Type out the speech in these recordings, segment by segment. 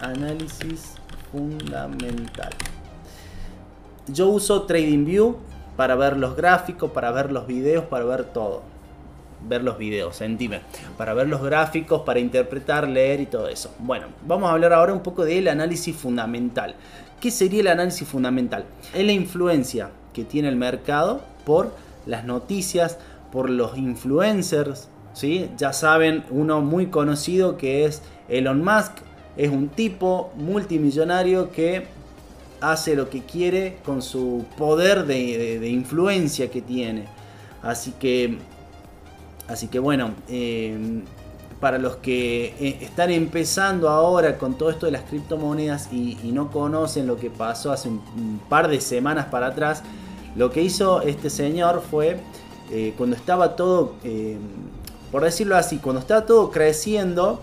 Análisis fundamental. Yo uso TradingView para ver los gráficos, para ver los videos, para ver todo. Ver los videos, sentime. Para ver los gráficos, para interpretar, leer y todo eso. Bueno, vamos a hablar ahora un poco del análisis fundamental. ¿Qué sería el análisis fundamental? Es la influencia que tiene el mercado por las noticias, por los influencers. ¿Sí? Ya saben, uno muy conocido que es Elon Musk. Es un tipo multimillonario que hace lo que quiere con su poder de, influencia que tiene. Así que, así que bueno, eh, para los que eh, están empezando ahora con todo esto de las criptomonedas y, no conocen lo que pasó hace un, par de semanas para atrás, lo que hizo este señor fue eh, cuando estaba todo, por decirlo así, cuando estaba todo creciendo,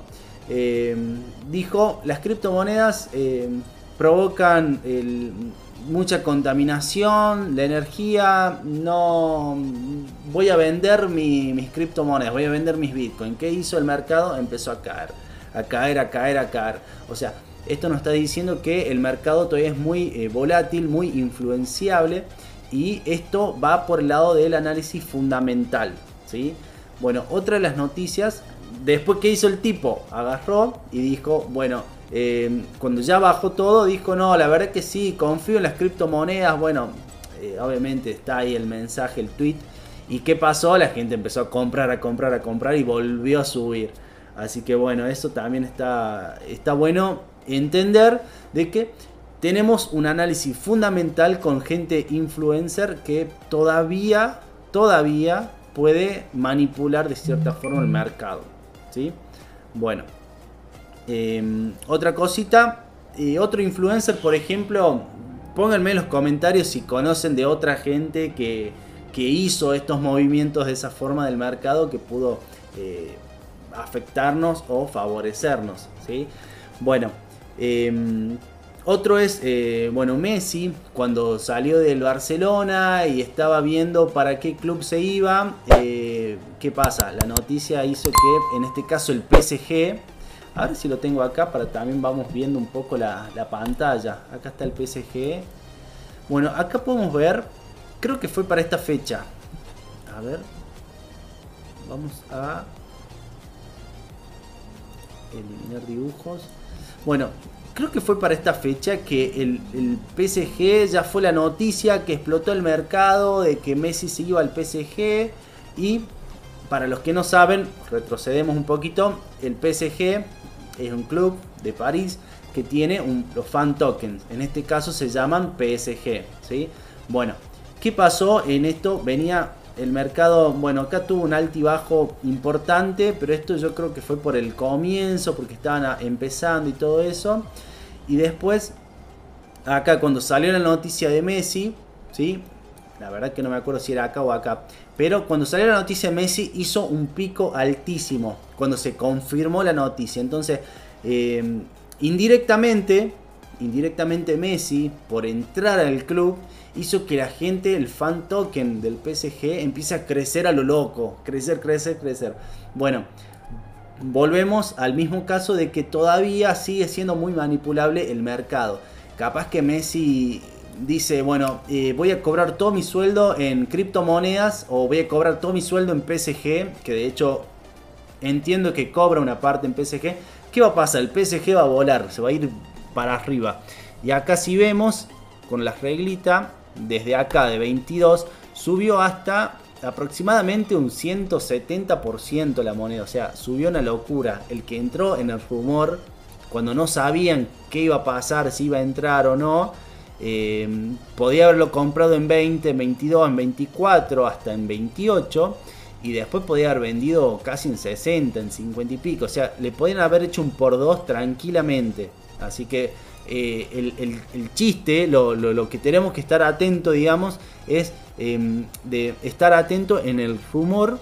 dijo las criptomonedas provocan mucha contaminación, la energía, no voy a vender mis criptomonedas, voy a vender mis bitcoins. ¿Qué hizo el mercado? Empezó a caer, a caer, a caer, a caer. O sea, esto nos está diciendo que el mercado todavía es muy eh, volátil, muy influenciable y esto va por el lado del análisis fundamental. ¿sí? Bueno, otra de las noticias, después que hizo el tipo, agarró y dijo, bueno, eh, cuando ya bajó todo, dijo, no, la verdad que sí, confío en las criptomonedas. Bueno, eh, obviamente está ahí el mensaje, el tweet. ¿Y qué pasó? La gente empezó a comprar, a comprar, a comprar y volvió a subir. Así que bueno, eso también está, está bueno entender de que tenemos un análisis fundamental con gente influencer que todavía, todavía puede manipular de cierta forma el mercado. ¿sí? Bueno, Em, otra cosita, y otro influencer, por ejemplo, pónganme en los comentarios si conocen de otra gente que, hizo estos movimientos de esa forma del mercado que pudo eh, afectarnos o favorecernos. ¿sí? Bueno, em, otro es, eh, bueno, Messi, cuando salió del Barcelona y estaba viendo para qué club se iba, eh, ¿qué pasa? La noticia hizo que en este caso el PSG a ver si lo tengo acá para también vamos viendo un poco la, pantalla. Acá está el PSG. Bueno, acá podemos ver, creo que fue para esta fecha. A ver. Vamos a eliminar dibujos. Bueno, creo que fue para esta fecha que el, el, PSG ya fue la noticia que explotó el mercado de que Messi se iba al PSG. Y para los que no saben, retrocedemos un poquito, el PSG es un club de París que tiene los fan tokens. En este caso se llaman PSG. ¿sí? Bueno, ¿qué pasó en esto? Venía el mercado, bueno, acá tuvo un altibajo importante, pero esto yo creo que fue por el comienzo, porque estaban empezando y todo eso. Y después, acá cuando salió la noticia de Messi, ¿sí? La verdad que no me acuerdo si era acá o acá. Pero cuando salió la noticia de Messi hizo un pico altísimo. Cuando se confirmó la noticia. Entonces, eh, indirectamente, indirectamente Messi, por entrar al club, hizo que la gente, el fan token del PSG, empiece a crecer a lo loco. Crecer, crecer, crecer. Bueno, volvemos al mismo caso de que todavía sigue siendo muy manipulable el mercado. Capaz que Messi dice, bueno, eh, voy a cobrar todo mi sueldo en criptomonedas o voy a cobrar todo mi sueldo en PSG, que de hecho entiendo que cobra una parte en PSG. ¿Qué va a pasar? El PSG va a volar, se va a ir para arriba. Y acá si vemos, con la reglita, desde acá de 22, subió hasta aproximadamente un 170% la moneda. O sea, subió una locura. El que entró en el rumor, cuando no sabían qué iba a pasar, si iba a entrar o no, Em, podía haberlo comprado en 20, en 22, en 24, hasta en 28. Y después podía haber vendido casi en 60, en 50 y pico. O sea, le podían haber hecho un por dos tranquilamente. Así que eh, el, chiste, lo, que tenemos que estar atento, digamos, es em, de estar atento en el rumor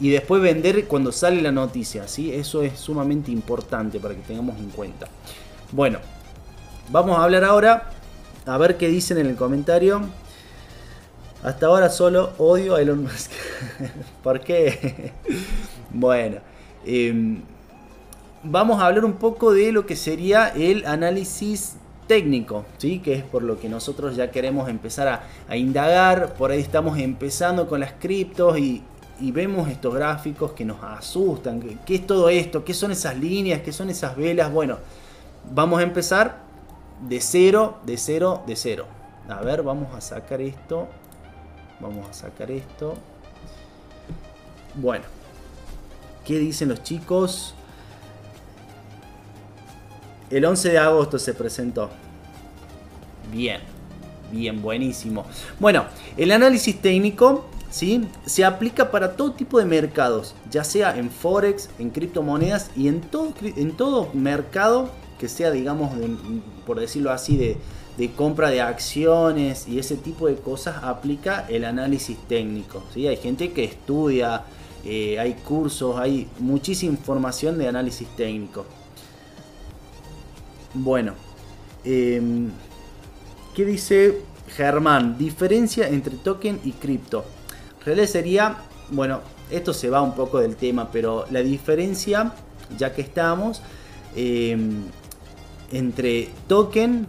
y después vender cuando sale la noticia. ¿sí? Eso es sumamente importante para que tengamos en cuenta. Bueno, vamos a hablar ahora a ver qué dicen en el comentario. Hasta ahora solo odio a Elon Musk. ¿Por qué? bueno. Em, vamos a hablar un poco de lo que sería el análisis técnico, ¿sí? que es por lo que nosotros ya queremos empezar a, indagar. Por ahí estamos empezando con las criptos y, vemos estos gráficos que nos asustan. ¿Qué, es todo esto? ¿Qué son esas líneas? ¿Qué son esas velas? Bueno, vamos a empezar de cero, de cero, de cero. A ver, vamos a sacar esto. Vamos a sacar esto. Bueno, ¿qué dicen los chicos? El 11 de agosto se presentó. Bien, bien, buenísimo. Bueno, el análisis técnico ¿sí? se aplica para todo tipo de mercados, ya sea en Forex, en criptomonedas y en todo, en todo mercado que sea, digamos, por decirlo así, de, compra de acciones y ese tipo de cosas, aplica el análisis técnico. ¿sí? Hay gente que estudia, eh, hay cursos, hay muchísima información de análisis técnico. Bueno, em, ¿qué dice Germán? Diferencia entre token y cripto. Realmente sería, bueno, esto se va un poco del tema, pero la diferencia, ya que estamos, em, entre token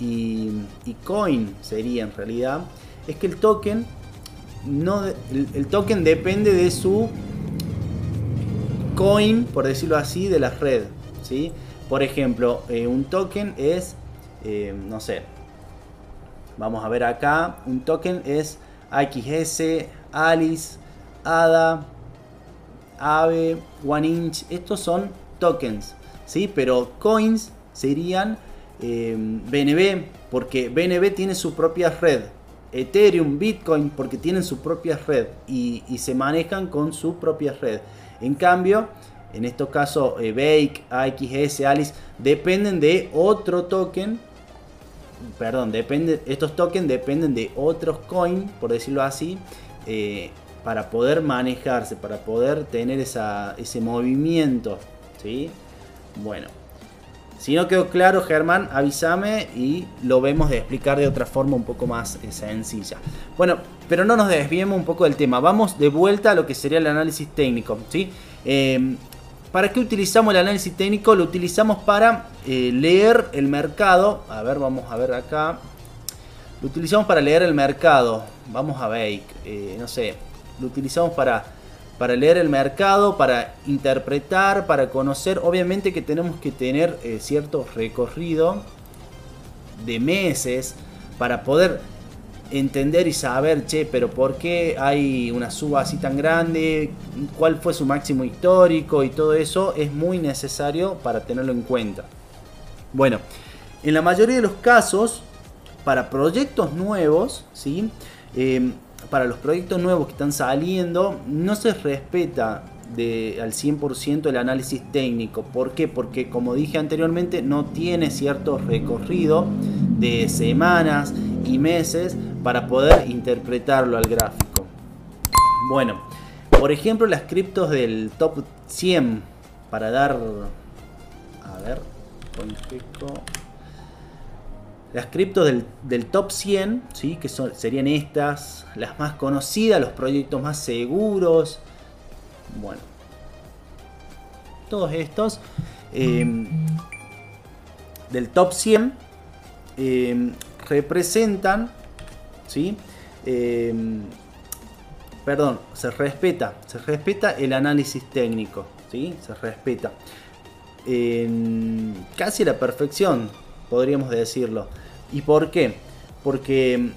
y, coin sería en realidad, es que el token no, el, token depende de su coin, por decirlo así, de la red, ¿sí? Por ejemplo, eh, un token es, eh, no sé, vamos a ver acá, un token es XS, Alice, ADA, AVE, One Inch, estos son tokens, ¿sí? Pero coins serían BNB, eh, porque BNB tiene su propia red. Ethereum, Bitcoin, porque tienen su propia red y, y se manejan con su propia red. En cambio, en estos casos eh, Bake, AXS, Alice, dependen de otro token. Perdón, depende, estos tokens dependen de otros coins, por decirlo así, eh, para poder manejarse, para poder tener ese movimiento. ¿sí? Bueno, si no quedó claro, Germán, avísame y lo vemos de explicar de otra forma un poco más eh, sencilla. Bueno, pero no nos desviemos un poco del tema. Vamos de vuelta a lo que sería el análisis técnico. ¿sí? ¿Para qué utilizamos el análisis técnico? Lo utilizamos para eh, leer el mercado. A ver, vamos a ver acá. Lo utilizamos para leer el mercado. Vamos a ver, eh, no sé. Lo utilizamos para, para leer el mercado, para interpretar, para conocer. Obviamente que tenemos que tener eh, cierto recorrido de meses para poder entender y saber, che, pero ¿por qué hay una suba así tan grande? ¿Cuál fue su máximo histórico? Y todo eso es muy necesario para tenerlo en cuenta. Bueno, en la mayoría de los casos, para proyectos nuevos, ¿sí? Eh, para los proyectos nuevos que están saliendo, no se respeta de, al 100% el análisis técnico. ¿Por qué? Porque como dije anteriormente, no tiene cierto recorrido de semanas y meses para poder interpretarlo al gráfico. Bueno, por ejemplo las criptos del top 100 para dar... A ver, Las criptos del, top 100, ¿sí? que son, serían estas, las más conocidas, los proyectos más seguros. Bueno, todos estos em, del top 100 em, representan ¿sí? Em, perdón, se respeta, se respeta el análisis técnico, ¿sí? Se respeta. En casi la perfección, podríamos decirlo. ¿Y por qué? Porque,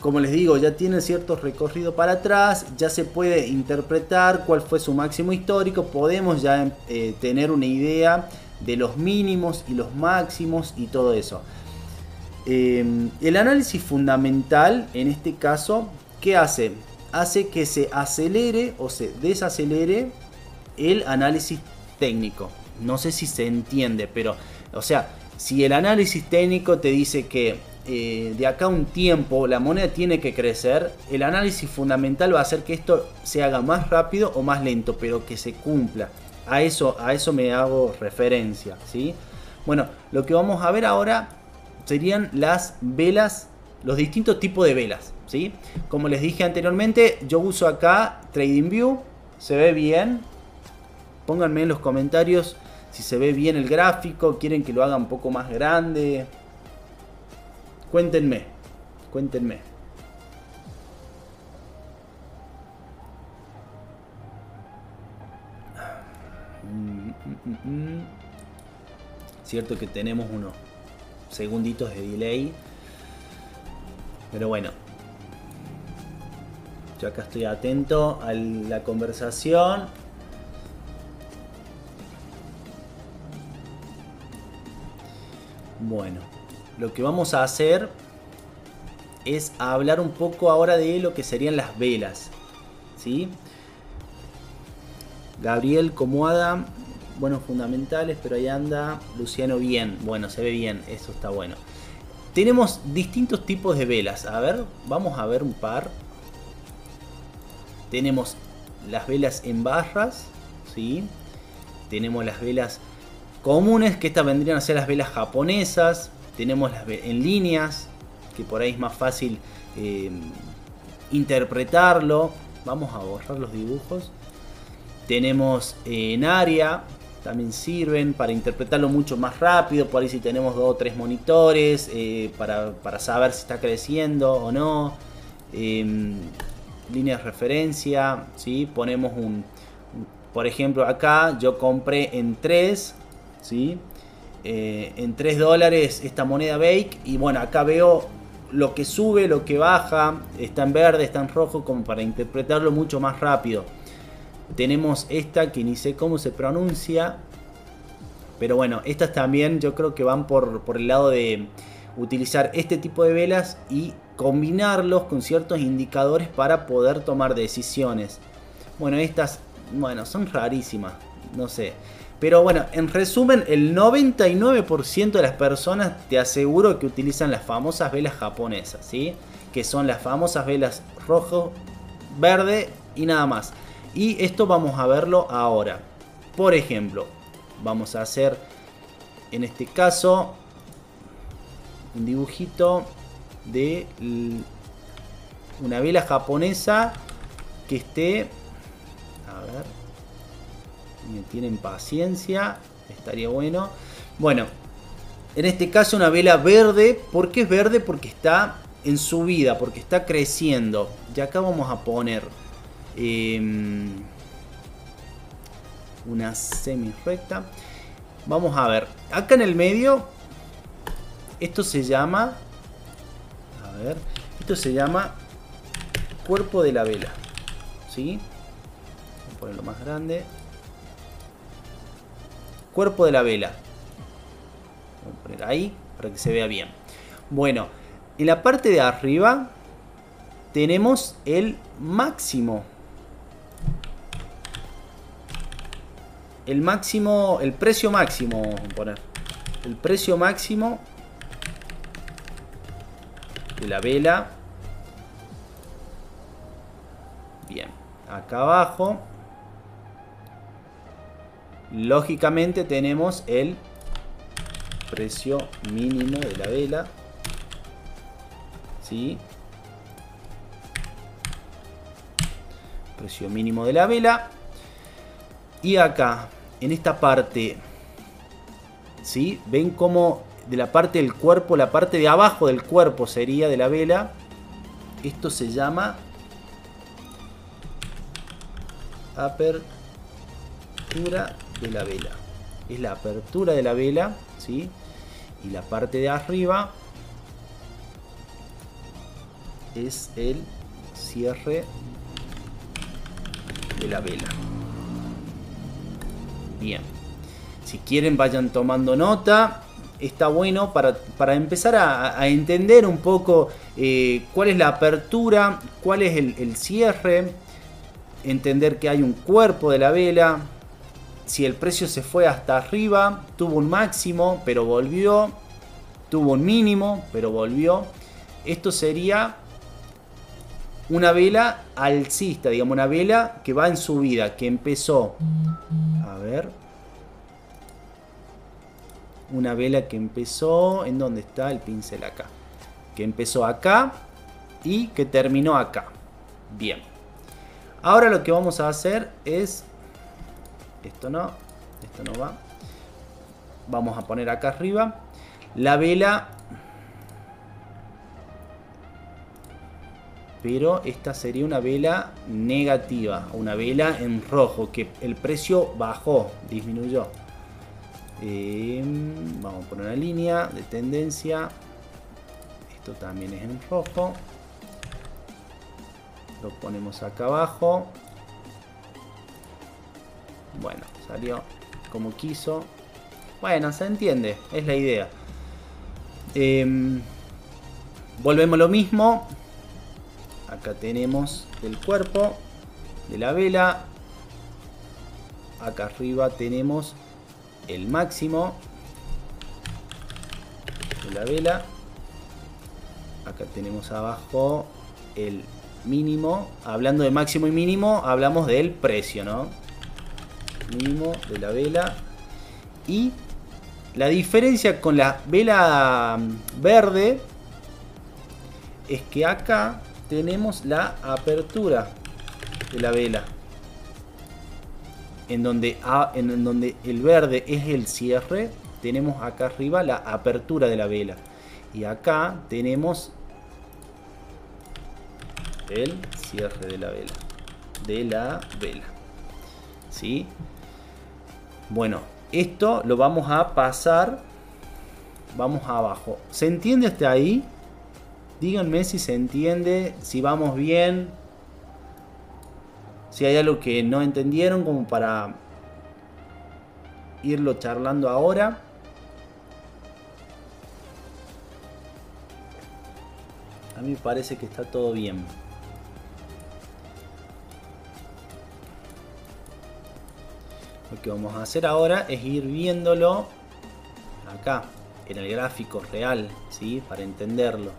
como les digo, ya tiene cierto recorrido para atrás, ya se puede interpretar cuál fue su máximo histórico, podemos ya eh, tener una idea de los mínimos y los máximos y todo eso. Em, el análisis fundamental, en este caso, ¿qué hace? Hace que se acelere o se desacelere el análisis técnico. No sé si se entiende, pero, o sea, si el análisis técnico te dice que eh, de acá a un tiempo la moneda tiene que crecer, el análisis fundamental va a hacer que esto se haga más rápido o más lento, pero que se cumpla. A eso, a eso me hago referencia, ¿sí? Bueno, lo que vamos a ver ahora serían las velas, los distintos tipos de velas. ¿sí? Como les dije anteriormente, yo uso acá TradingView, se ve bien. Pónganme en los comentarios si se ve bien el gráfico, quieren que lo haga un poco más grande. Cuéntenme, cuéntenme. Mm, mm, mm, Cierto que tenemos unos segunditos de delay. Pero bueno. Yo acá estoy atento a la conversación. Bueno, lo que vamos a hacer es hablar un poco ahora de lo que serían las velas. ¿Sí? Gabriel Comoada, buenos fundamentales, pero ahí anda Luciano bien. Bueno, se ve bien, eso está bueno. Tenemos distintos tipos de velas. A ver, vamos a ver un par. Tenemos las velas en barras, ¿sí? Tenemos las velas comunes, que estas vendrían a ser las velas japonesas. Tenemos las en líneas, que por ahí es más fácil eh, interpretarlo. Vamos a borrar los dibujos. Tenemos eh, en área, también sirven para interpretarlo mucho más rápido. Por ahí si tenemos dos o tres monitores, eh, para, saber si está creciendo o no. Em, líneas de referencia, ¿sí? ponemos un, por ejemplo acá yo compré en 3 ¿sí? Eh, en 3 dólares esta moneda Bake y bueno acá veo lo que sube, lo que baja, está en verde, está en rojo como para interpretarlo mucho más rápido. Tenemos esta que ni sé cómo se pronuncia. Pero bueno, estas también yo creo que van por, por el lado de utilizar este tipo de velas y combinarlos con ciertos indicadores para poder tomar decisiones. Bueno, estas, bueno, son rarísimas, no sé. Pero bueno, en resumen, el 99% de las personas te aseguro que utilizan las famosas velas japonesas, ¿sí? Que son las famosas velas rojo, verde y nada más. Y esto vamos a verlo ahora. Por ejemplo, vamos a hacer en este caso un dibujito de una vela japonesa que esté a ver me tienen paciencia estaría bueno bueno en este caso una vela verde ¿por qué es verde? porque está en subida porque está creciendo y acá vamos a poner Em, una semi recta. Vamos a ver. Acá en el medio. Esto se llama. A ver. Esto se llama. Cuerpo de la vela. ¿Sí? Voy a ponerlo más grande. Cuerpo de la vela. Vamos a poner ahí. Para que se vea bien. Bueno. En la parte de arriba. Tenemos el máximo el máximo, el precio máximo, vamos a poner. El precio máximo de la vela. Bien, acá abajo. Lógicamente tenemos el precio mínimo de la vela. ¿Sí? Precio mínimo de la vela. Y acá, en esta parte, ¿sí? Ven cómo de la parte del cuerpo, la parte de abajo del cuerpo sería de la vela. Esto se llama apertura de la vela. Es la apertura de la vela, ¿sí? Y la parte de arriba es el cierre la vela. Bien. Si quieren vayan tomando nota. Está bueno para, empezar a, entender un poco eh, cuál es la apertura, cuál es el, cierre. Entender que hay un cuerpo de la vela. Si el precio se fue hasta arriba, tuvo un máximo, pero volvió. Tuvo un mínimo, pero volvió. Esto sería una vela alcista, digamos, una vela que va en subida, que empezó a ver. Una vela que empezó... ¿En dónde está el pincel acá? Que empezó acá y que terminó acá. Bien. Ahora lo que vamos a hacer es esto no, esto no va. Vamos a poner acá arriba. La vela pero esta sería una vela negativa, una vela en rojo, que el precio bajó, disminuyó. Em, vamos a poner una línea de tendencia. Esto también es en rojo. Lo ponemos acá abajo. Bueno, salió como quiso. Bueno, se entiende, es la idea. Em, volvemos lo mismo acá tenemos el cuerpo de la vela. Acá arriba tenemos el máximo de la vela. Acá tenemos abajo el mínimo. Hablando de máximo y mínimo hablamos del precio no mínimo de la vela. Y la diferencia con la vela verde es que acá tenemos la apertura de la vela. En donde, en donde el verde es el cierre, tenemos acá arriba la apertura de la vela. Y acá tenemos el cierre de la vela. De la vela. ¿Sí? Bueno, esto lo vamos a pasar. Vamos abajo. ¿Se entiende hasta ahí? Díganme si se entiende, si vamos bien, si hay algo que no entendieron como para irlo charlando ahora. A mí me parece que está todo bien. Lo que vamos a hacer ahora es ir viéndolo acá, en el gráfico real, ¿sí? Para entenderlo.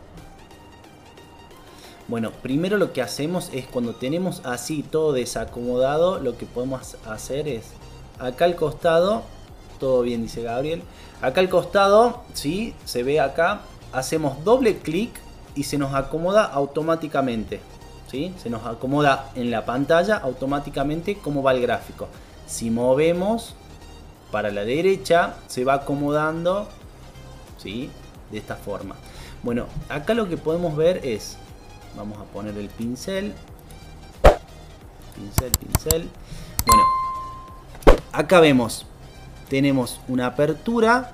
Bueno, primero lo que hacemos es cuando tenemos así todo desacomodado, lo que podemos hacer es acá al costado, todo bien dice Gabriel, acá al costado, ¿sí? Se ve acá, hacemos doble clic y se nos acomoda automáticamente, ¿sí? Se nos acomoda en la pantalla automáticamente cómo va el gráfico. Si movemos para la derecha, se va acomodando, ¿sí? De esta forma. Bueno, acá lo que podemos ver es Vamos a poner el pincel. Pincel, pincel. Bueno, acá vemos, tenemos una apertura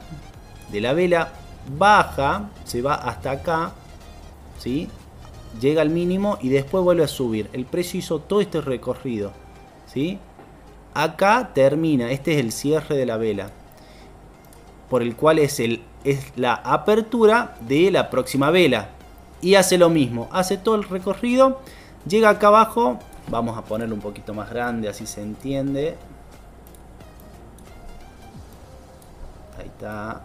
de la vela baja, se va hasta acá, ¿sí? Llega al mínimo y después vuelve a subir. El precio hizo todo este recorrido, ¿sí? Acá termina, este es el cierre de la vela, por el cual es, el, es la apertura de la próxima vela, y hace lo mismo, hace todo el recorrido, llega acá abajo, vamos a ponerlo un poquito más grande, así se entiende. Ahí está,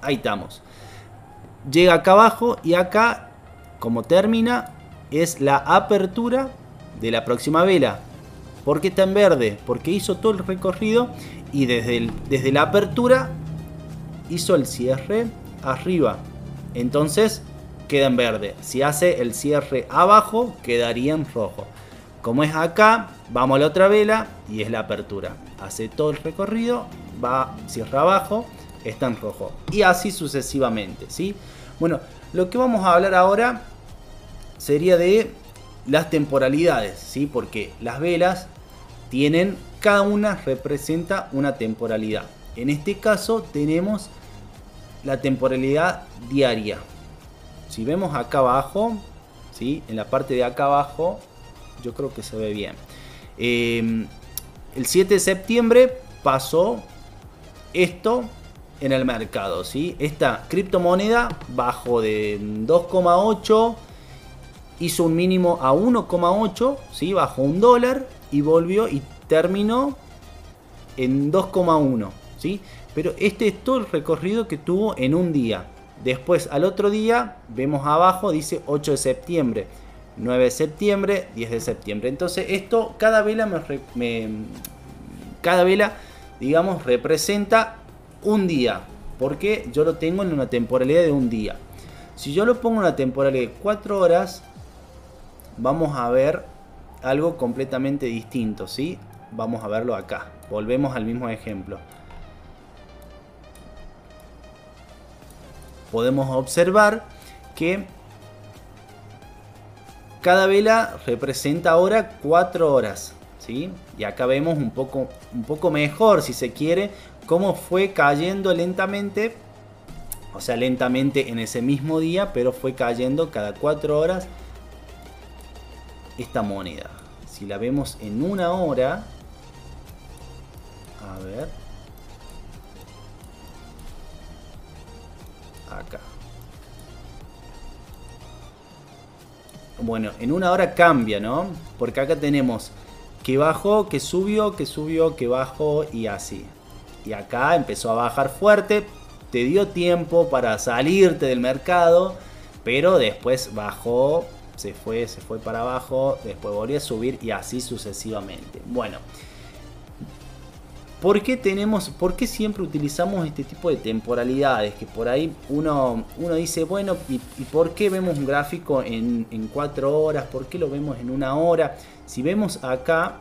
ahí estamos. Llega acá abajo y acá, como termina, es la apertura de la próxima vela. ¿Por qué está en verde? Porque hizo todo el recorrido y desde, desde la apertura hizo el cierre arriba. Entonces queda en verde. Si hace el cierre abajo, quedaría en rojo. Como es acá, vamos a la otra vela y es la apertura. Hace todo el recorrido, va, cierra abajo, está en rojo. Y así sucesivamente, ¿sí? Bueno, lo que vamos a hablar ahora sería de las temporalidades, ¿sí? Porque las velas tienen, cada una representa una temporalidad. En este caso tenemos la temporalidad diaria, si vemos acá abajo, ¿sí? en la parte de acá abajo, yo creo que se ve bien. Em, el 7 de septiembre pasó esto en el mercado. ¿sí? Esta criptomoneda bajó de 2,8, hizo un mínimo a 1,8, ¿sí? bajó un dólar y volvió y terminó en 2,1. ¿sí? Pero este es todo el recorrido que tuvo en un día. Después al otro día vemos abajo dice 8 de septiembre, 9 de septiembre, 10 de septiembre. Entonces esto cada vela me, cada vela digamos representa un día, porque yo lo tengo en una temporalidad de un día. Si yo lo pongo en una temporalidad de 4 horas, vamos a ver algo completamente distinto, ¿sí? Vamos a verlo acá. Volvemos al mismo ejemplo. Podemos observar que cada vela representa ahora 4 horas. ¿sí? Y acá vemos un poco, un poco mejor, si se quiere, cómo fue cayendo lentamente. O sea, lentamente en ese mismo día, pero fue cayendo cada 4 horas esta moneda. Si la vemos en una hora, a ver. Bueno, en una hora cambia, ¿no? Porque acá tenemos que bajó, que subió, que subió, que bajó y así. Y acá empezó a bajar fuerte, te dio tiempo para salirte del mercado, pero después bajó, se fue, se fue para abajo, después volvió a subir y así sucesivamente. Bueno, ¿Por qué tenemos, por qué siempre utilizamos este tipo de temporalidades? Que por ahí uno, uno dice, bueno, ¿y, por qué vemos un gráfico en, en 4 horas? ¿Por qué lo vemos en una hora? Si vemos acá,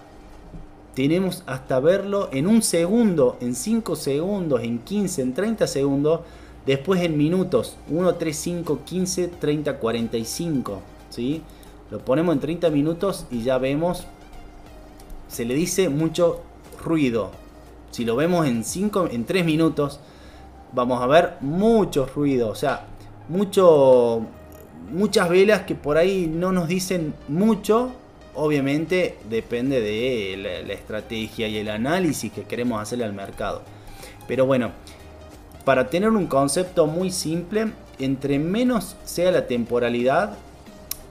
tenemos hasta verlo en un segundo, en 5 segundos, en 15, en 30 segundos, después en minutos, 1, 3, 5, 15, 30, 45, ¿sí? Lo ponemos en 30 minutos y ya vemos, se le dice mucho ruido, si lo vemos en 5, en 3 minutos, vamos a ver mucho ruido, o sea, mucho, muchas velas que por ahí no nos dicen mucho. Obviamente depende de la, la estrategia y el análisis que queremos hacerle al mercado. Pero bueno, para tener un concepto muy simple, entre menos sea la temporalidad,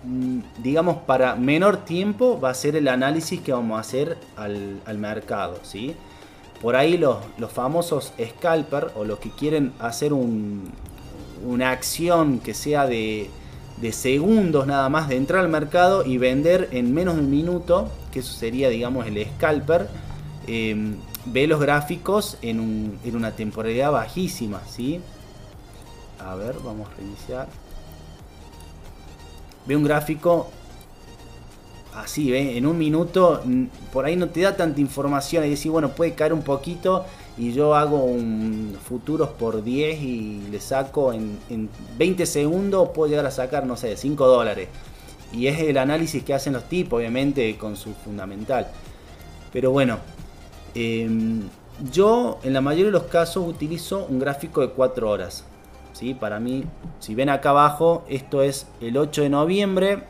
mm, digamos para menor tiempo va a ser el análisis que vamos a hacer al, al mercado, ¿sí? Por ahí los, famosos scalper o los que quieren hacer una acción que sea de, segundos nada más de entrar al mercado y vender en menos de un minuto, que eso sería digamos el scalper, em, ve los gráficos en, en, una temporalidad bajísima, ¿sí? A ver, vamos a reiniciar. Ve un gráfico así, en un minuto por ahí no te da tanta información y decir, bueno, puede caer un poquito y yo hago un futuros por 10 y le saco en, 20 segundos, puedo llegar a sacar, no sé, 5 dólares. Y es el análisis que hacen los tipos, obviamente, con su fundamental. Pero bueno, em, yo en la mayoría de los casos utilizo un gráfico de 4 horas. ¿sí? Para mí, si ven acá abajo, esto es el 8 de noviembre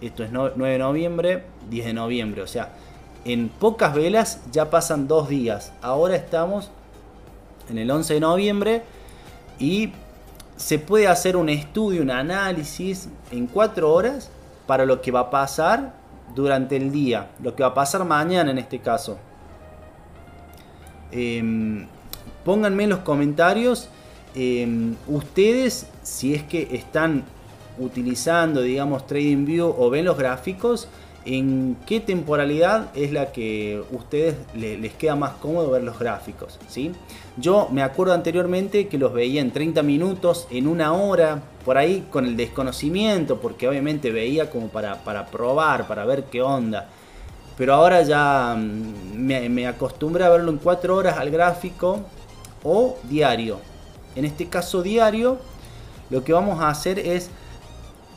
esto es 9 de noviembre, 10 de noviembre. O sea, en pocas velas ya pasan dos días. Ahora estamos en el 11 de noviembre y se puede hacer un estudio, un análisis en 4 horas para lo que va a pasar durante el día, lo que va a pasar mañana en este caso. Em, pónganme en los comentarios em, ustedes si es que están utilizando, digamos, TradingView o ven los gráficos, en qué temporalidad es la que ustedes les queda más cómodo ver los gráficos. ¿sí? Yo me acuerdo anteriormente que los veía en 30 minutos, en una hora, por ahí con el desconocimiento, porque obviamente veía como para, para probar, para ver qué onda. Pero ahora ya mm, me, me acostumbré a verlo en 4 horas al gráfico o diario. En este caso diario, lo que vamos a hacer es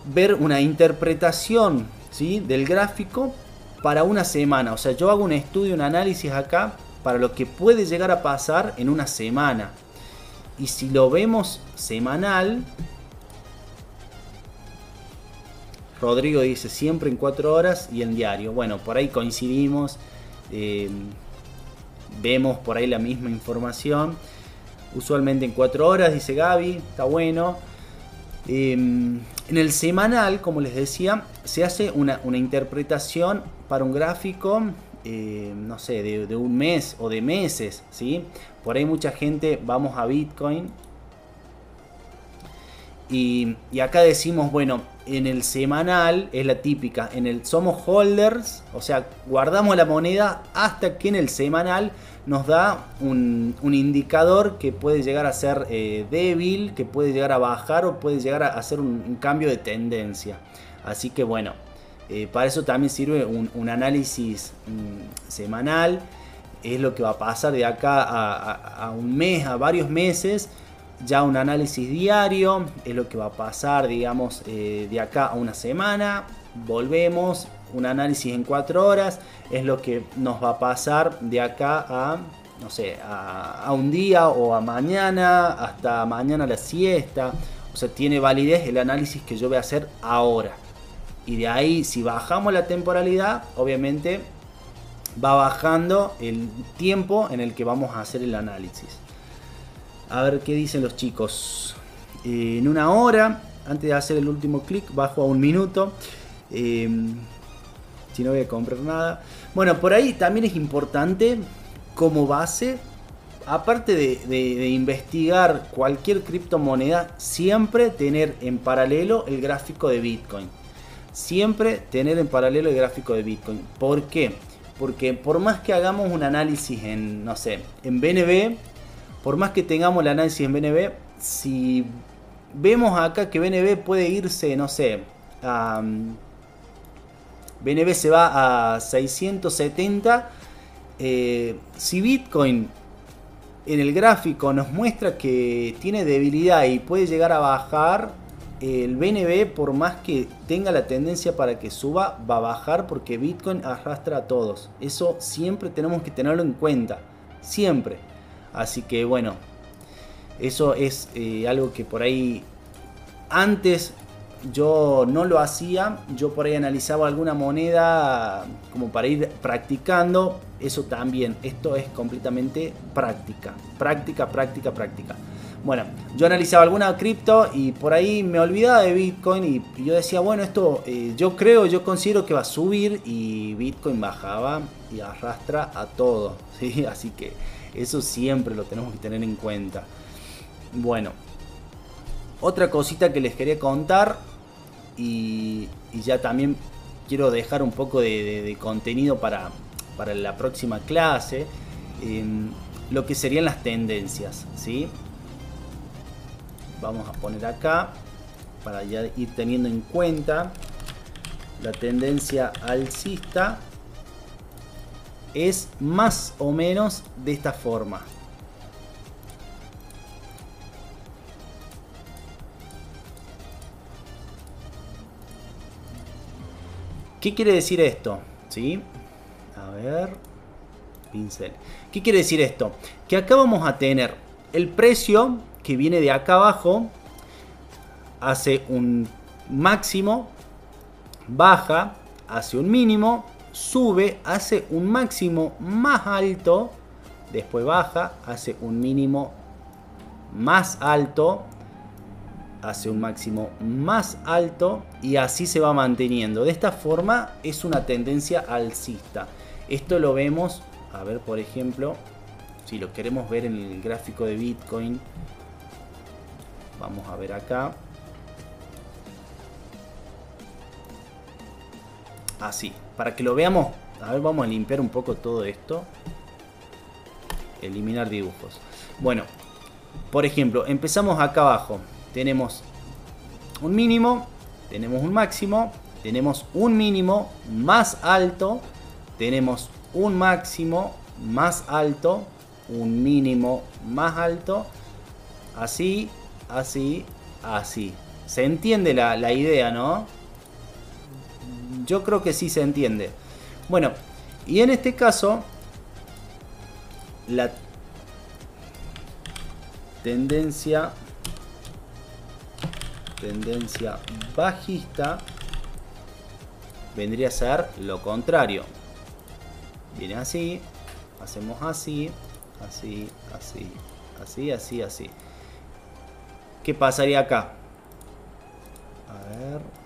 ver una interpretación ¿sí? del gráfico para una semana. O sea, yo hago un estudio, un análisis acá para lo que puede llegar a pasar en una semana. Y si lo vemos semanal, Rodrigo dice siempre en cuatro horas y en diario. Bueno, por ahí coincidimos. Eh, vemos por ahí la misma información. Usualmente en cuatro horas, dice Gaby. Está bueno. Em, en el semanal, como les decía, se hace una, interpretación para un gráfico, eh, no sé, de, un mes o de meses, ¿sí? Por ahí mucha gente, vamos a Bitcoin. Y, acá decimos, bueno, en el semanal es la típica, en el somos holders, o sea, guardamos la moneda hasta que en el semanal nos da un, indicador que puede llegar a ser eh, débil, que puede llegar a bajar o puede llegar a hacer un, cambio de tendencia. Así que bueno, eh, para eso también sirve un, análisis mm, semanal. es lo que va a pasar de acá a, un mes, a varios meses. Ya un análisis diario es lo que va a pasar, digamos, eh, de acá a una semana. Volvemos, un análisis en cuatro horas es lo que nos va a pasar de acá a, no sé, a, a un día o a mañana, hasta mañana la siesta. O sea, tiene validez el análisis que yo voy a hacer ahora. Y de ahí, si bajamos la temporalidad, obviamente va bajando el tiempo en el que vamos a hacer el análisis. A ver qué dicen los chicos. Eh, en una hora, antes de hacer el último clic, bajo a un minuto. Em, si no voy a comprar nada. Bueno, por ahí también es importante como base, aparte de, de investigar cualquier criptomoneda, siempre tener en paralelo el gráfico de Bitcoin. Siempre tener en paralelo el gráfico de Bitcoin. ¿Por qué? Porque por más que hagamos un análisis en, no sé, en BNB, por más que tengamos el análisis en BNB, si vemos acá que BNB puede irse, no sé, a, BNB mm, se va a 670, eh, si Bitcoin en el gráfico nos muestra que tiene debilidad y puede llegar a bajar, el BNB, por más que tenga la tendencia para que suba, va a bajar porque Bitcoin arrastra a todos. Eso siempre tenemos que tenerlo en cuenta. Siempre. Así que bueno, eso es eh, algo que por ahí antes yo no lo hacía. Yo por ahí analizaba alguna moneda como para ir practicando. Eso también. Esto es completamente práctica. Práctica, práctica, práctica. Bueno, yo analizaba alguna cripto y por ahí me olvidaba de Bitcoin y yo decía, bueno, esto eh, yo creo, yo considero que va a subir y Bitcoin bajaba y arrastra a todo, ¿sí? Así que eso siempre lo tenemos que tener en cuenta. Bueno, otra cosita que les quería contar y, ya también quiero dejar un poco de, contenido para, para, la próxima clase, em, lo que serían las tendencias, ¿sí? vamos a poner acá para ya ir teniendo en cuenta la tendencia alcista es más o menos de esta forma ¿Qué quiere decir esto? ¿Sí? A ver. Pincel. ¿Qué quiere decir esto? Que acá vamos a tener el precio que viene de acá abajo, hace un máximo, baja, hace un mínimo, sube, hace un máximo más alto, después baja, hace un mínimo más alto, hace un máximo más alto y así se va manteniendo. De esta forma es una tendencia alcista. Esto lo vemos, a ver por ejemplo, si lo queremos ver en el gráfico de Bitcoin, Vamos a ver acá. Así, para que lo veamos. A ver, vamos a limpiar un poco todo esto. Eliminar dibujos. Bueno, por ejemplo, empezamos acá abajo. Tenemos un mínimo, tenemos un máximo, tenemos un mínimo más alto, tenemos un máximo más alto, un mínimo más alto, así, así, así. Se entiende la, idea, ¿no? Yo creo que sí se entiende. Bueno, y en este caso, la tendencia tendencia bajista vendría a ser lo contrario. Viene así, hacemos así, así, así, así, así, así. ¿Qué pasaría acá? A ver.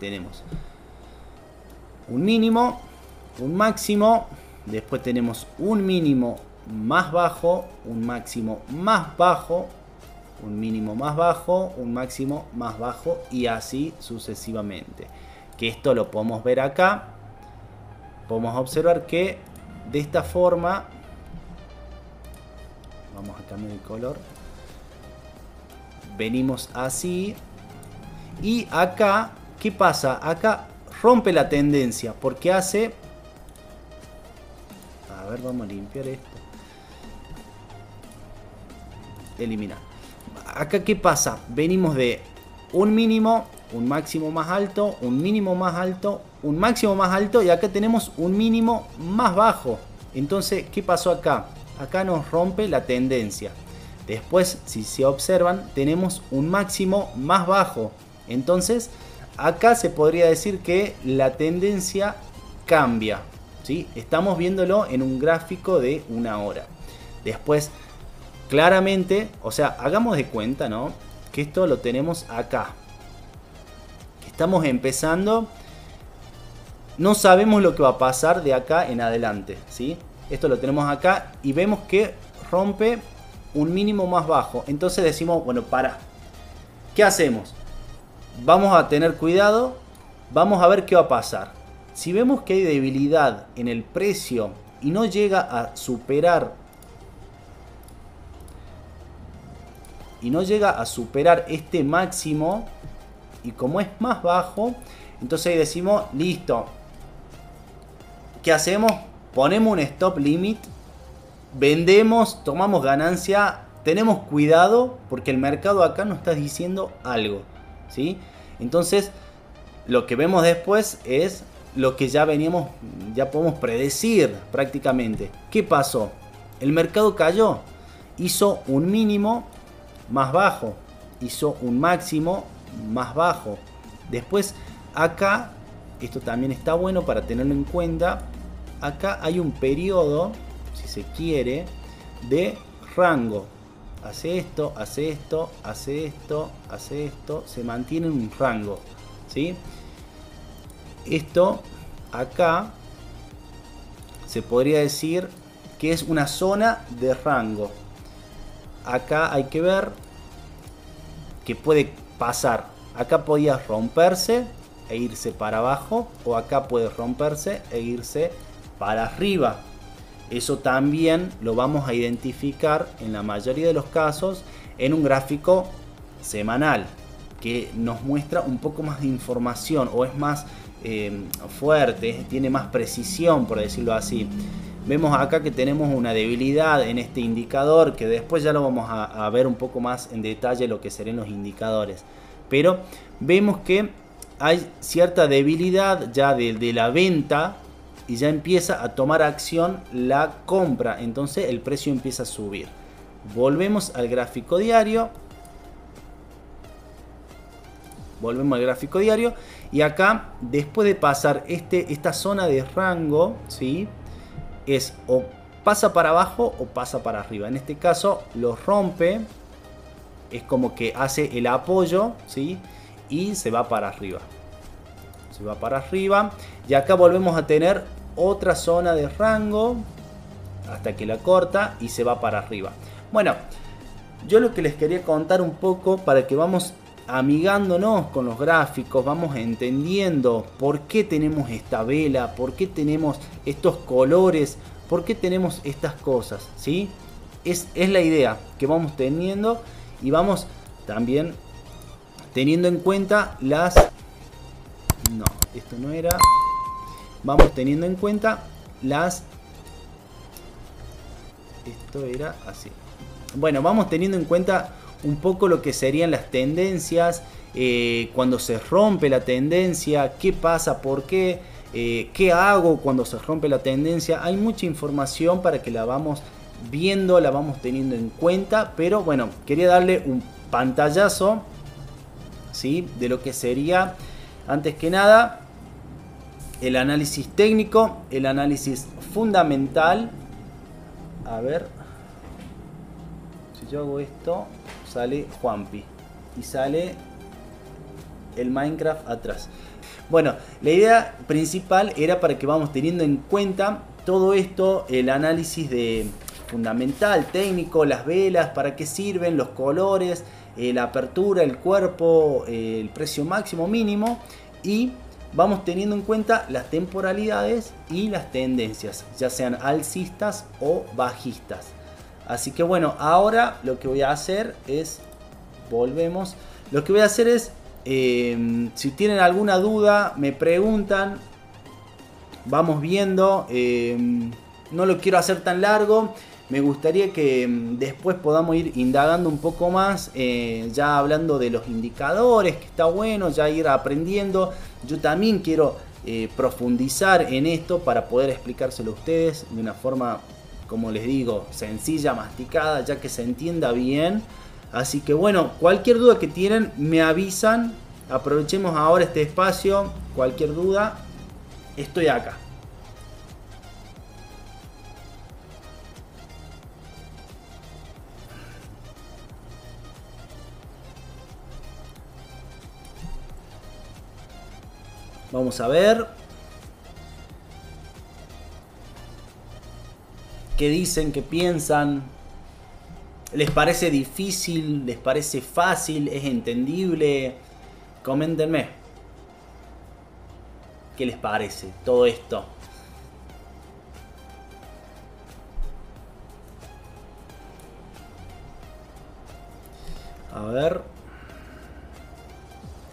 Tenemos un mínimo, un máximo, después tenemos un mínimo más bajo, un máximo más bajo, un mínimo más bajo, un máximo más bajo y así sucesivamente. Que esto lo podemos ver acá. Podemos observar que de esta forma, vamos a cambiar el color venimos así. Y acá, ¿qué pasa? Acá rompe la tendencia porque hace ver, vamos a limpiar esto. Eliminar. Acá, ¿qué pasa? Venimos de un mínimo, un máximo más alto, un mínimo más alto, un máximo más alto y acá tenemos un mínimo más bajo. Entonces, ¿qué pasó acá? Acá nos rompe la tendencia. Después, si se observan, tenemos un máximo más bajo. Entonces, acá se podría decir que la tendencia cambia. ¿sí? Estamos viéndolo en un gráfico de una hora. Después, claramente, o sea, hagamos de cuenta, ¿no? Que esto lo tenemos acá. Estamos empezando. No sabemos lo que va a pasar de acá en adelante, ¿sí? Esto lo tenemos acá y vemos que rompe un mínimo más bajo. Entonces decimos, bueno, para. ¿Qué hacemos? Vamos a tener cuidado. Vamos a ver qué va a pasar. Si vemos que hay debilidad en el precio y no llega a superar y no llega a superar este máximo y como es más bajo, entonces ahí decimos, listo. ¿Qué hacemos? Ponemos un stop limit, vendemos, tomamos ganancia, tenemos cuidado porque el mercado acá nos está diciendo algo, ¿sí? Entonces, lo que vemos después es lo que ya veníamos, ya podemos predecir prácticamente. ¿Qué pasó? El mercado cayó, hizo un mínimo más bajo, hizo un máximo más bajo. Después acá, esto también está bueno para tenerlo en cuenta, acá hay un periodo, si se quiere, de rango. Hace esto, hace esto, hace esto, hace esto, se mantiene en un rango. ¿sí? Esto acá se podría decir que es una zona de rango. Acá hay que ver que puede pasar. Acá podía romperse e irse para abajo o acá puede romperse e irse para arriba. Eso también lo vamos a identificar en la mayoría de los casos en un gráfico semanal que nos muestra un poco más de información o es más eh, fuerte, tiene más precisión por decirlo así. Vemos acá que tenemos una debilidad en este indicador que después ya lo vamos a, ver un poco más en detalle lo que serían los indicadores. Pero vemos que hay cierta debilidad ya de, la venta y ya empieza a tomar acción la compra. Entonces el precio empieza a subir. Volvemos al gráfico diario. Volvemos al gráfico diario. Y acá, después de pasar este, esta zona de rango, ¿sí? es o pasa para abajo o pasa para arriba. En este caso lo rompe, es como que hace el apoyo, ¿sí? Y se va para arriba. Se va para arriba. Y acá volvemos a tener otra zona de rango hasta que la corta y se va para arriba. Bueno, yo lo que les quería contar un poco para que vamos amigándonos con los gráficos, vamos entendiendo por qué tenemos esta vela, por qué tenemos estos colores, por qué tenemos estas cosas, ¿sí? Es, es la idea que vamos teniendo y vamos también teniendo en cuenta las... No, esto no era... Vamos teniendo en cuenta las... Esto era así. Bueno, vamos teniendo en cuenta un poco lo que serían las tendencias, eh, cuando se rompe la tendencia, qué pasa, por qué, eh, qué hago cuando se rompe la tendencia. Hay mucha información para que la vamos viendo, la vamos teniendo en cuenta, pero bueno, quería darle un pantallazo ¿sí? de lo que sería, antes que nada, el análisis técnico, el análisis fundamental. A ver, si yo hago esto, sale Juanpi y sale el Minecraft atrás. Bueno, la idea principal era para que vamos teniendo en cuenta todo esto, el análisis de fundamental, técnico, las velas, para qué sirven, los colores, eh, la apertura, el cuerpo, eh, el precio máximo, mínimo y vamos teniendo en cuenta las temporalidades y las tendencias, ya sean alcistas o bajistas. Así que bueno, ahora lo que voy a hacer es, volvemos, lo que voy a hacer es, em, si tienen alguna duda, me preguntan, vamos viendo, em, no lo quiero hacer tan largo. Me gustaría que mm, después podamos ir indagando un poco más, eh, ya hablando de los indicadores, que está bueno, ya ir aprendiendo. Yo también quiero eh, profundizar en esto para poder explicárselo a ustedes de una forma, como les digo, sencilla, masticada, ya que se entienda bien. Así que bueno, cualquier duda que tienen, me avisan. Aprovechemos ahora este espacio. Cualquier duda, estoy acá. Vamos a ver. ¿Qué dicen? ¿Qué piensan? ¿Les parece difícil? ¿Les parece fácil? ¿Es entendible? Coméntenme. ¿Qué les parece todo esto? A ver.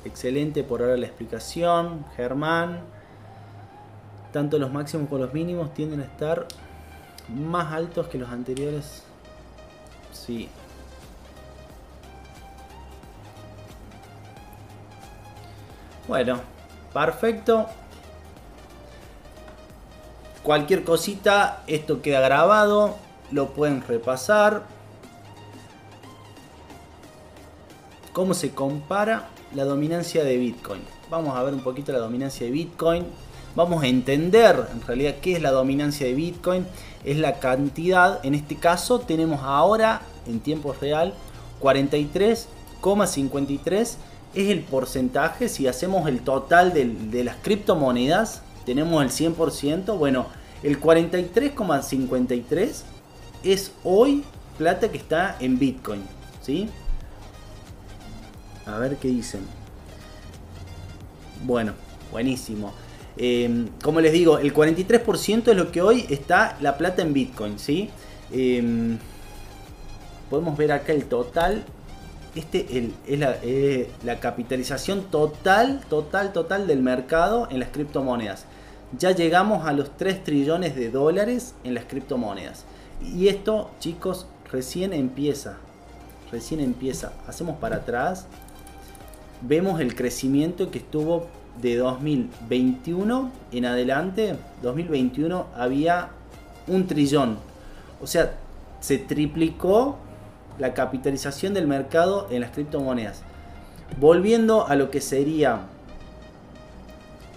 Excelente por ahora la explicación, Germán. Tanto los máximos como los mínimos tienden a estar más altos que los anteriores. Sí. Bueno, perfecto. Cualquier cosita, esto queda grabado, lo pueden repasar. ¿Cómo se compara? La dominancia de Bitcoin. Vamos a ver un poquito la dominancia de Bitcoin. Vamos a entender en realidad qué es la dominancia de Bitcoin. Es la cantidad, en este caso tenemos ahora en tiempo real 43,53 es el porcentaje. Si hacemos el total de, las criptomonedas, tenemos el 100%. Bueno, el 43,53 es hoy plata que está en Bitcoin. ¿sí? A ver qué dicen. Bueno, buenísimo. Em, como les digo, el 43% es lo que hoy está la plata en Bitcoin, ¿sí? Em, podemos ver acá el total. Este es la, la, capitalización total, total, total del mercado en las criptomonedas. Ya llegamos a los 3 trillones de dólares en las criptomonedas. Y esto, chicos, recién empieza. Recién empieza. Hacemos para atrás vemos el crecimiento que estuvo de 2021 en adelante. 2021 había un trillón. O sea, se triplicó la capitalización del mercado en las criptomonedas. Volviendo a lo que sería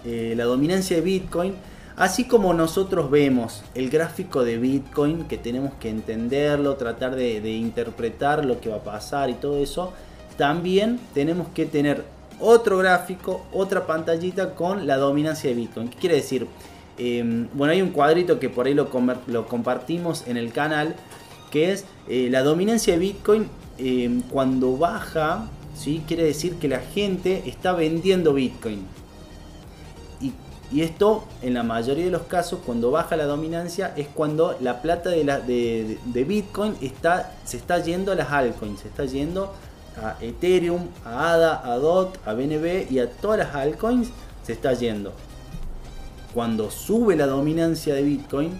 eh, la dominancia de Bitcoin, así como nosotros vemos el gráfico de Bitcoin, que tenemos que entenderlo, tratar de interpretar lo que va a pasar y todo eso, también tenemos que tener otro gráfico, otra pantallita con la dominancia de Bitcoin. ¿Qué quiere decir? Em, bueno, hay un cuadrito que por ahí lo, compartimos en el canal, que es eh, la dominancia de Bitcoin em, cuando baja, ¿sí? quiere decir que la gente está vendiendo Bitcoin. Y, esto, en la mayoría de los casos, cuando baja la dominancia, es cuando la plata de, la, de, Bitcoin está, se está yendo a las altcoins, se está yendo a Ethereum, a ADA, a DOT, a BNB y a todas las altcoins se está yendo. Cuando sube la dominancia de Bitcoin,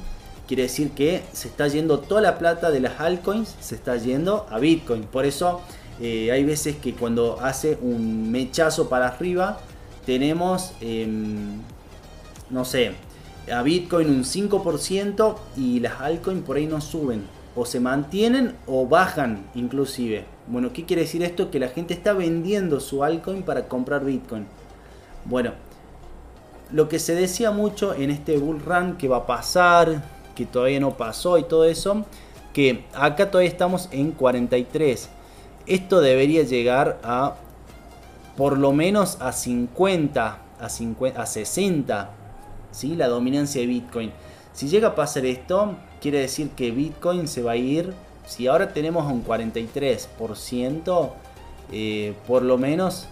quiere decir que se está yendo toda la plata de las altcoins, se está yendo a Bitcoin. Por eso eh, hay veces que cuando hace un mechazo para arriba, tenemos, em, no sé, a Bitcoin un 5% y las altcoins por ahí no suben. O se mantienen o bajan inclusive. Bueno, ¿qué quiere decir esto? Que la gente está vendiendo su altcoin para comprar Bitcoin. Bueno, lo que se decía mucho en este bull run que va a pasar, que todavía no pasó y todo eso, que acá todavía estamos en 43. Esto debería llegar a por lo menos a 50, a, 50, a 60, ¿sí? la dominancia de Bitcoin. Si llega a pasar esto, quiere decir que Bitcoin se va a ir si ahora tenemos un 43%, eh, por lo menos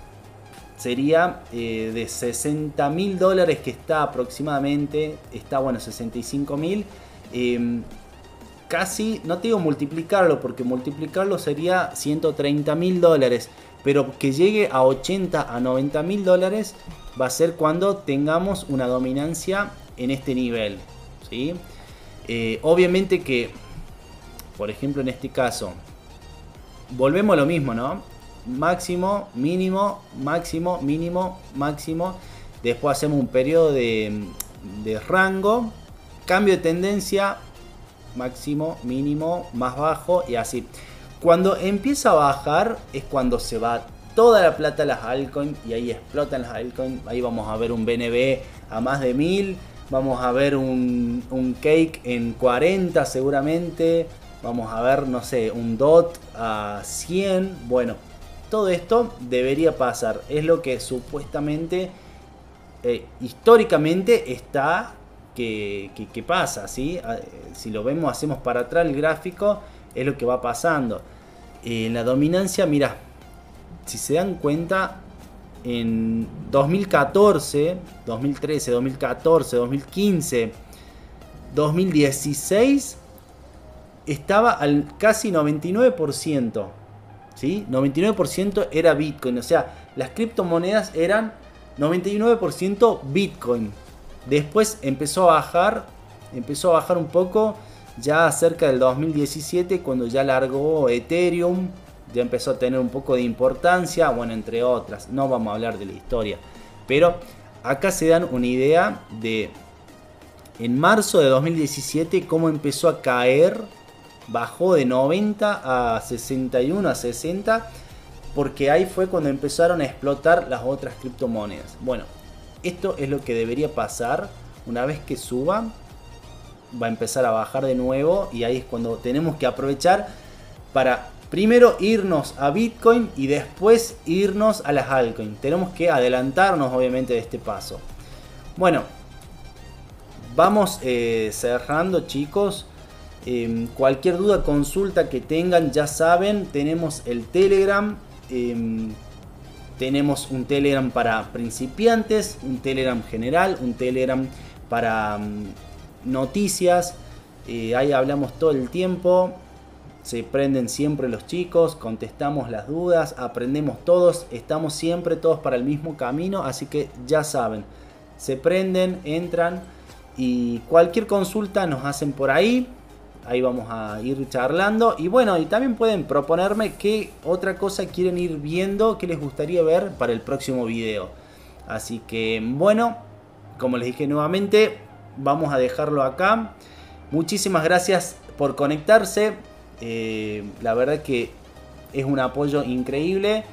sería eh, de 60 mil dólares que está aproximadamente, está bueno 65 mil. Em, casi, no te digo multiplicarlo, porque multiplicarlo sería 130 mil dólares, pero que llegue a 80 a 90 mil dólares va a ser cuando tengamos una dominancia en este nivel. ¿sí? Eh, obviamente que, por ejemplo, en este caso, volvemos a lo mismo, ¿no? Máximo, mínimo, máximo, mínimo, máximo. Después hacemos un periodo de, de rango, cambio de tendencia, máximo, mínimo, más bajo y así. Cuando empieza a bajar es cuando se va toda la plata a las altcoins y ahí explotan las altcoins. Ahí vamos a ver un BNB a más de 1000, vamos a ver un, un cake en 40 seguramente, vamos a ver, no sé, un DOT a 100. Bueno, todo esto debería pasar. Es lo que supuestamente, eh, históricamente está que, pasa. ¿sí? Ah, si lo vemos, hacemos para atrás el gráfico, es lo que va pasando. En la dominancia, mira, si se dan cuenta, en 2014, 2013, 2014, 2015, 2016 estaba al casi 99%. ¿sí? 99% era Bitcoin. O sea, las criptomonedas eran 99% Bitcoin. Después empezó a bajar, empezó a bajar un poco ya cerca del 2017 cuando ya largó Ethereum, ya empezó a tener un poco de importancia, bueno, entre otras, no vamos a hablar de la historia, pero acá se dan una idea de en marzo de 2017 cómo empezó a caer, bajó de 90 a 61 a 60, porque ahí fue cuando empezaron a explotar las otras criptomonedas. Bueno, esto es lo que debería pasar una vez que suba, va a empezar a bajar de nuevo y ahí es cuando tenemos que aprovechar para primero irnos a Bitcoin y después irnos a las altcoins. Tenemos que adelantarnos obviamente de este paso. Bueno, vamos eh, cerrando chicos. Em, cualquier duda, consulta que tengan, ya saben, tenemos el Telegram. Em, tenemos un Telegram para principiantes, un Telegram general, un Telegram para mm, noticias. Eh, ahí hablamos todo el tiempo se prenden siempre los chicos, contestamos las dudas, aprendemos todos, estamos siempre todos para el mismo camino, así que ya saben, se prenden, entran y cualquier consulta nos hacen por ahí, ahí vamos a ir charlando y bueno, y también pueden proponerme qué otra cosa quieren ir viendo, qué les gustaría ver para el próximo video. Así que bueno, como les dije nuevamente, vamos a dejarlo acá. Muchísimas gracias por conectarse. Eh, la verdad que es un apoyo increíble.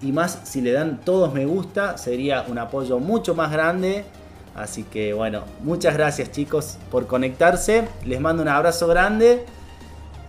Y más si le dan todos me gusta, sería un apoyo mucho más grande. Así que bueno, muchas gracias chicos por conectarse. Les mando un abrazo grande.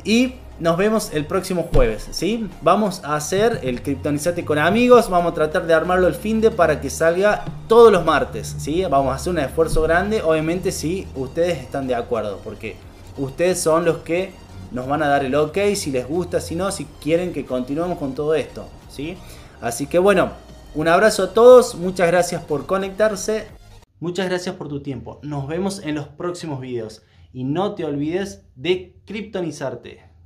Y nos vemos el próximo jueves, ¿sí? Vamos a hacer el Kryptonizate con amigos. Vamos a tratar de armarlo el fin de para que salga todos los martes, ¿sí? Vamos a hacer un esfuerzo grande. Obviamente si ustedes están de acuerdo. Porque ustedes son los que nos van a dar el ok si les gusta, si no, si quieren que continuemos con todo esto. ¿sí? Así que bueno, un abrazo a todos, muchas gracias por conectarse. Muchas gracias por tu tiempo. Nos vemos en los próximos videos. Y no te olvides de criptonizarte.